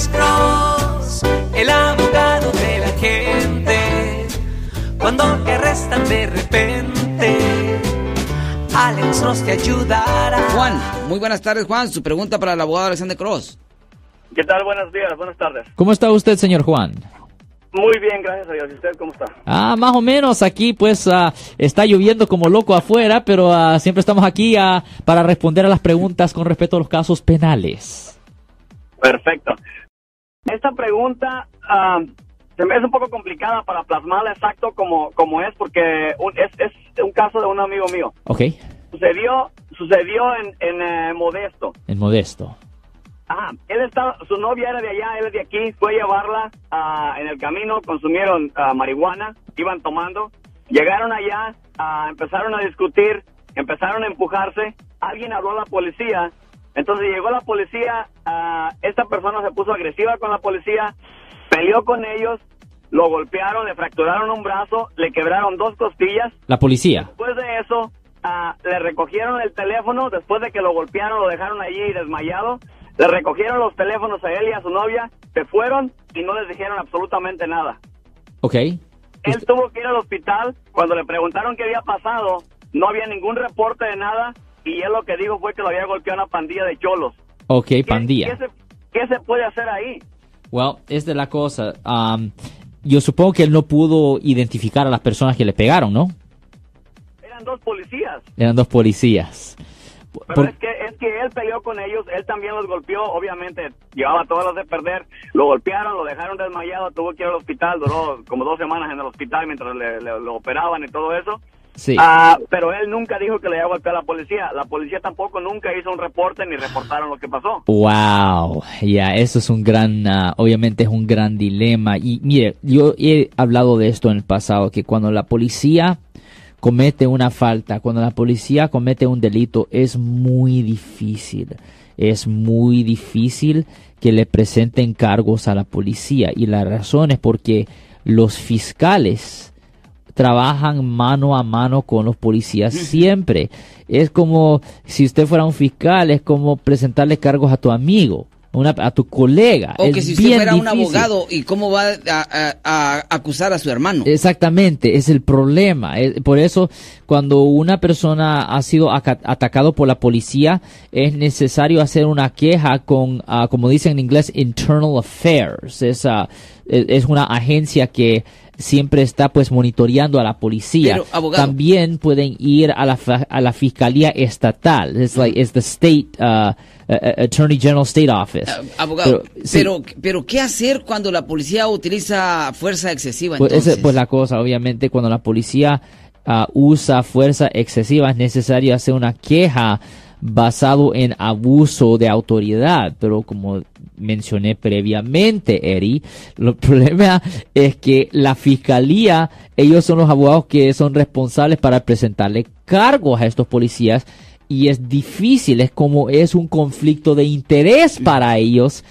Alex Cross, el abogado de la gente. Cuando te arrestan de repente, Alex Cross te ayudará. Juan, muy buenas tardes, Juan. Su pregunta para el abogado Alexander Cross. ¿Qué tal? Buenos días, buenas tardes. ¿Cómo está usted, señor Juan? Muy bien, gracias a Dios. ¿Y usted cómo está? Ah, más o menos aquí pues ah, está lloviendo como loco afuera, pero ah, siempre estamos aquí ah, para responder a las preguntas con respecto a los casos penales. Perfecto. Esta pregunta ah, se me hace un poco complicada para plasmarla exacto como, como es, porque un- es, es un caso de un amigo mío. Ok, Sucedió, sucedió en, en eh, Modesto. en modesto. Ah, él estaba, su novia era de allá, él es de aquí, fue a llevarla ah, en el camino, consumieron ah, marihuana, iban tomando, llegaron allá, empezaron a discutir, empezaron a empujarse, alguien habló a la policía, entonces llegó la policía, ah, esta persona se puso agresiva con la policía, peleó con ellos, lo golpearon, le fracturaron un brazo, le quebraron dos costillas, La policía. Después de eso, ah, le recogieron el teléfono, después de que lo golpearon, lo dejaron allí desmayado, le recogieron los teléfonos a él y a su novia, se fueron y no les dijeron absolutamente nada. Ok. Él tuvo que ir al hospital, cuando le preguntaron qué había pasado, no había ningún reporte de nada y él lo que dijo fue que lo había golpeado una pandilla de cholos. Ok, ¿Qué- pandilla. ¿Qué se, qué se puede hacer ahí? Well, es la cosa. um, yo supongo que él no pudo identificar a las personas que le pegaron, ¿no? Eran dos policías. Eran dos policías. Pero Por- es que es que él peleó con ellos, él también los golpeó, obviamente llevaba todas las de perder, lo golpearon, lo dejaron desmayado, tuvo que ir al hospital, duró como dos semanas en el hospital mientras le, le- lo operaban y todo eso. Sí. Ah, pero él nunca dijo que le había golpeado a la policía, la policía tampoco nunca hizo un reporte ni reportaron lo que pasó. Wow, ya, eso es un gran, ah, obviamente es un gran dilema. Y mire, yo he hablado de esto en el pasado, que cuando la policía comete una falta, cuando la policía comete un delito, es muy difícil, es muy difícil que le presenten cargos a la policía. Y la razón es porque los fiscales trabajan mano a mano con los policías siempre. Es como si usted fuera un fiscal, es como presentarle cargos a tu amigo, una, a tu colega. O Es que si usted fuera un abogado, ¿y cómo va a, a- a acusar a su hermano? Exactamente, es el problema. Es- por eso, cuando una persona ha sido aca- atacado por la policía, es necesario hacer una queja con, ah, como dicen en inglés, Internal Affairs. Es, es es una agencia que siempre está pues monitoreando a la policía. Pero, abogado. También pueden ir a la, a la fiscalía estatal. Es like, it's the state, uh, uh, uh, Attorney General State Office. Ah, Abogado, Pero, sí. pero, pero ¿qué hacer cuando la policía utiliza fuerza excesiva? Pues, entonces? pues la cosa, obviamente, cuando la policía ah, usa fuerza excesiva es necesario hacer una queja basado en abuso de autoridad, pero como mencioné previamente, Eri, el problema es que la fiscalía, ellos son los abogados que son responsables para presentarle cargos a estos policías. Y es difícil, es como es un conflicto de interés para ellos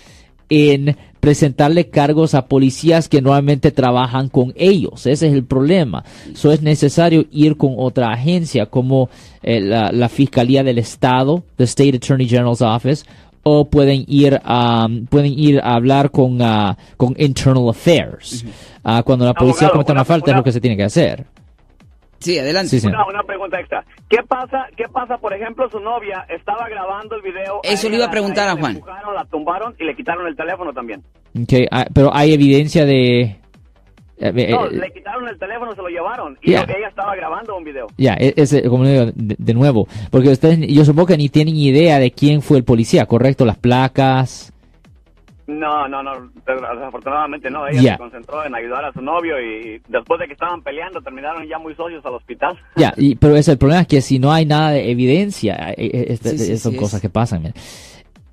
en presentarle cargos a policías que normalmente trabajan con ellos. Ese es el problema. So es necesario ir con otra agencia como eh, la, la Fiscalía del Estado, the State Attorney General's Office, o pueden ir a, pueden ir a hablar con, ah, con Internal Affairs. Ah, cuando la policía comete una, una- falta es lo que se tiene que hacer. Sí, adelante. Sí. Una, una pregunta extra. ¿Qué pasa, qué pasa, por ejemplo, su novia estaba grabando el video? Eso a le iba a preguntar a la Juan. empujaron, la tumbaron y le quitaron el teléfono también. Okay, ah, pero hay evidencia de... eh, eh, No, eh, le quitaron el teléfono, se lo llevaron. Y Ya. ella estaba grabando un video. Ya, e- ese, como digo, de, de nuevo, porque ustedes, yo supongo que ni tienen idea de quién fue el policía, ¿correcto? Las placas. No, no, no, desafortunadamente no. Ella se concentró en ayudar a su novio y después de que estaban peleando terminaron ya muy socios al hospital. Ya, y, pero es el problema es que si no hay nada de evidencia, eh, eh, Sí, sí, son sí, cosas es. que pasan. mira.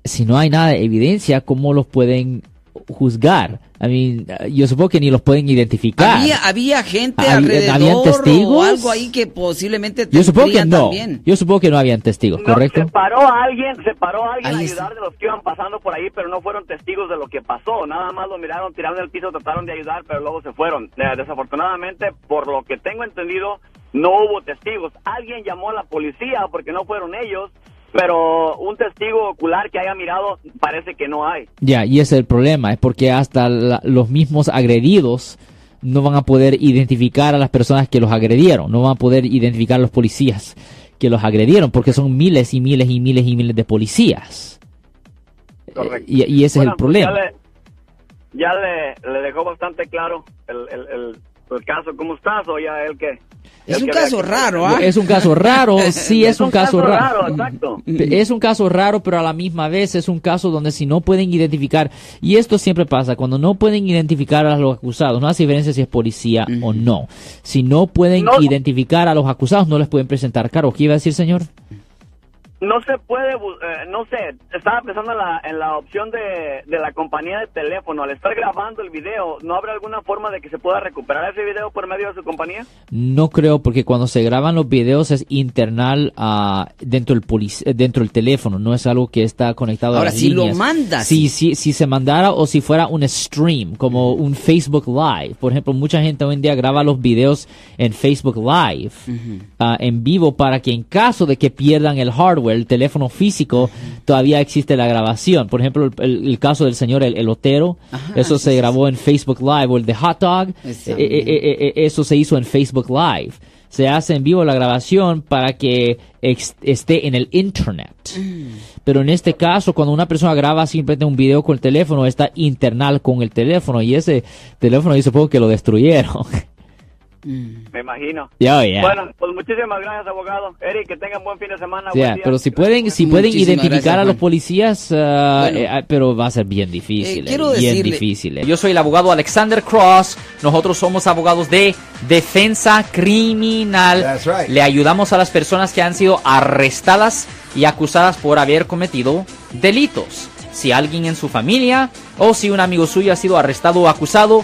Si no hay nada de evidencia, ¿cómo los pueden juzgar? I mean, yo supongo que ni los pueden identificar. Había, había gente Había- alrededor ¿habían testigos? o algo ahí que posiblemente yo supongo que no. también. Yo supongo que no habían testigos, No, ¿correcto? se paró a alguien, se paró a alguien Ahí a ayudar de los que iban pasando por ahí, pero no fueron testigos de lo que pasó. Nada más lo miraron, tiraron el piso, trataron de ayudar, pero luego se fueron. Eh, desafortunadamente, por lo que tengo entendido, no hubo testigos. Alguien llamó a la policía porque no fueron ellos pero un testigo ocular que haya mirado parece que no hay. Ya, y ese es el problema, es porque hasta la- los mismos agredidos no van a poder identificar a las personas que los agredieron, no van a poder identificar a los policías que los agredieron, porque son miles y miles y miles y miles de policías. Correcto. Y, y ese Bueno, es el problema. Ya, le, ya le, le dejó bastante claro el, el, el, el caso. ¿Cómo estás? O ya él que... Es un caso raro, ¿ah? Es un caso raro, sí, es un caso raro. Exacto. Es un caso raro, pero a la misma vez es un caso donde si no pueden identificar, y esto siempre pasa, cuando no pueden identificar a los acusados, no hace diferencia si es policía o no. Si no pueden No. identificar a los acusados, no les pueden presentar cargos. ¿Qué iba a decir, señor? No se puede, eh, no sé, estaba pensando en la, en la opción de, de la compañía de teléfono. Al estar grabando el video, ¿no habrá alguna forma de que se pueda recuperar ese video por medio de su compañía? No creo, porque cuando se graban los videos es internal ah, dentro, del polic- eh, dentro del teléfono, no es algo que está conectado a Ahora, las si lo mandas. Si, si, si se mandara o si fuera un stream, como un Facebook Live. Por ejemplo, mucha gente hoy en día graba los videos en Facebook Live, ah, en vivo, para que en caso de que pierdan el hardware, el teléfono físico, todavía existe la grabación. Por ejemplo, el, caso del señor El Elotero, Ajá, eso sí, se sí, grabó en Facebook Live, o el de Hot Dog, eh, eh, eh, eso se hizo en Facebook Live. Se hace en vivo la grabación para que ex- esté en el Internet. Pero en este caso, cuando una persona graba simplemente un video con el teléfono, está internal con el teléfono y ese teléfono yo supongo que lo destruyeron. Me imagino. Ya. Bueno, pues muchísimas gracias, abogado. Eric, que tengan buen fin de semana. Buen día. pero si pueden, si pueden Muchísimas identificar gracias, a los policías, Bueno. eh, ah, pero va a ser bien difícil, Eh, quiero eh, bien decirle- difícil. eh. Yo soy el abogado Alexander Cross. Nosotros somos abogados de defensa criminal. That's right. Le ayudamos a las personas que han sido arrestadas y acusadas por haber cometido delitos. Si alguien en su familia o si un amigo suyo ha sido arrestado o acusado,